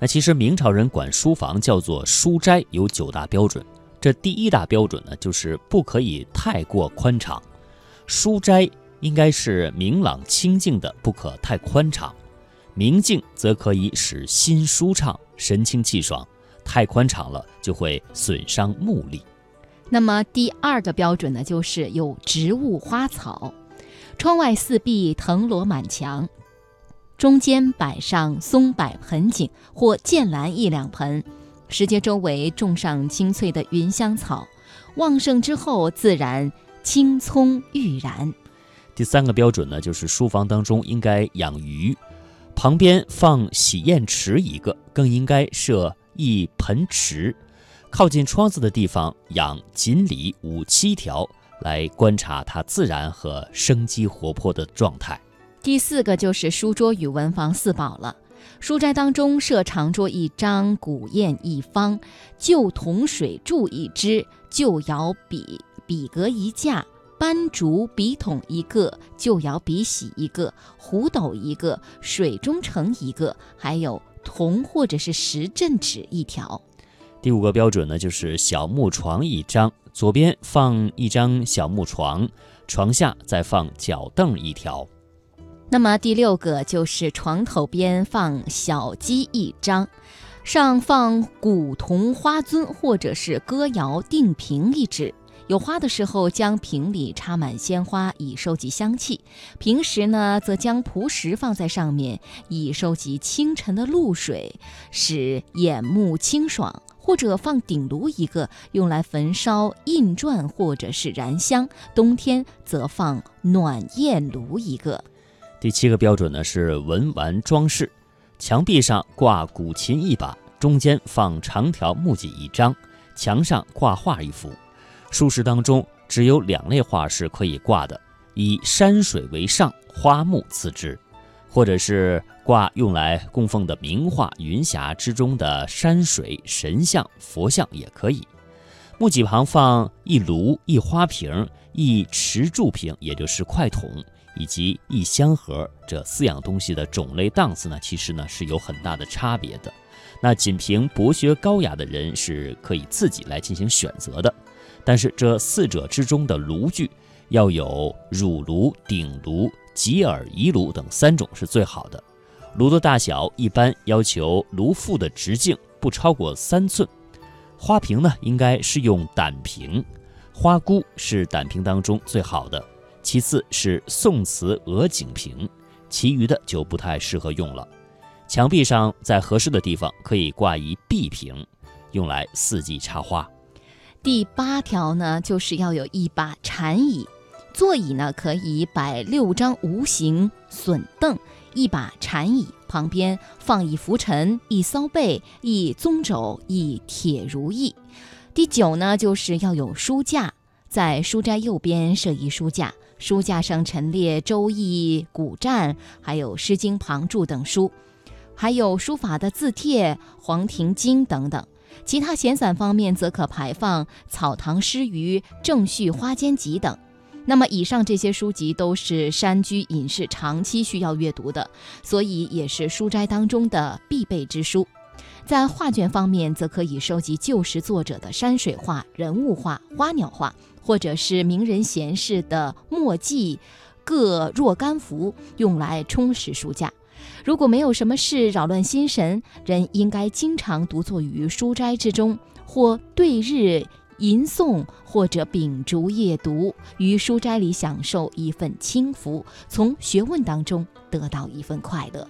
那其实明朝人管书房叫做书斋，有九大标准。这第一大标准呢，就是不可以太过宽敞。书斋应该是明朗清静的，不可太宽敞。明净则可以使心舒畅、神清气爽，太宽敞了就会损伤目力。那么第二个标准呢，就是有植物花草，窗外四壁藤萝满墙，中间摆上松柏盆景或剑兰一两盆。石阶周围种上青翠的芸香草，旺盛之后自然青葱郁然。第三个标准呢，就是书房当中应该养鱼，旁边放洗砚池一个，更应该设一盆池。靠近窗子的地方养锦鲤五七条，来观察它自然和生机活泼的状态。第四个就是书桌与文房四宝了。书斋当中设长桌一张，古砚一方，旧铜水柱一支，旧窑笔笔格一架，斑竹笔筒一个，旧窑笔洗一个，壶斗一个，水中盛一个，还有铜或者是石镇纸一条。第五个标准呢，就是小木床一张，左边放一张小木床，床下再放脚凳一条。那么第六个就是床头边放小鸡一张，上放古铜花樽或者是歌谣定瓶一只。有花的时候，将瓶里插满鲜花，以收集香气；平时呢，则将蒲石放在上面，以收集清晨的露水，使眼目清爽。或者放鼎炉一个，用来焚烧印篆或者是燃香；冬天则放暖砚炉一个。第七个标准呢是文玩装饰，墙壁上挂古琴一把，中间放长条木几一张，墙上挂画一幅。书室当中只有两类画是可以挂的，以山水为上，花木次之，或者是挂用来供奉的名画云霞之中的山水神像、佛像也可以。木几旁放一炉、一花瓶、一持柱瓶，也就是筷筒。以及一香盒这四样东西的种类档次呢，其实呢是有很大的差别的。那仅凭博学高雅的人是可以自己来进行选择的。但是这四者之中的炉具要有乳炉、鼎炉、吉尔仪炉等三种是最好的。炉的大小一般要求炉腹的直径不超过三寸。花瓶呢应该是用胆瓶，花菇是胆瓶当中最好的。其次是宋瓷鹅颈瓶，其余的就不太适合用了。墙壁上在合适的地方可以挂一壁瓶，用来四季插花。第八条呢，就是要有一把禅椅，座椅呢可以摆六张无形笋凳，一把禅椅旁边放一拂尘、一骚背、一棕肘、一铁如意。第九呢，就是要有书架，在书斋右边设一书架。书架上陈列《周易》《古战》，还有《诗经》旁注等书，还有书法的字帖《黄庭经》等等。其他闲散方面，则可排放《草堂诗余》《正序花间集》等。那么，以上这些书籍都是山居隐士长期需要阅读的，所以也是书斋当中的必备之书。在画卷方面，则可以收集旧时作者的山水画、人物画、花鸟画。或者是名人闲事的墨迹，各若干幅，用来充实书架。如果没有什么事扰乱心神，人应该经常独坐于书斋之中，或对日吟诵，或者秉烛夜读，于书斋里享受一份清福，从学问当中得到一份快乐。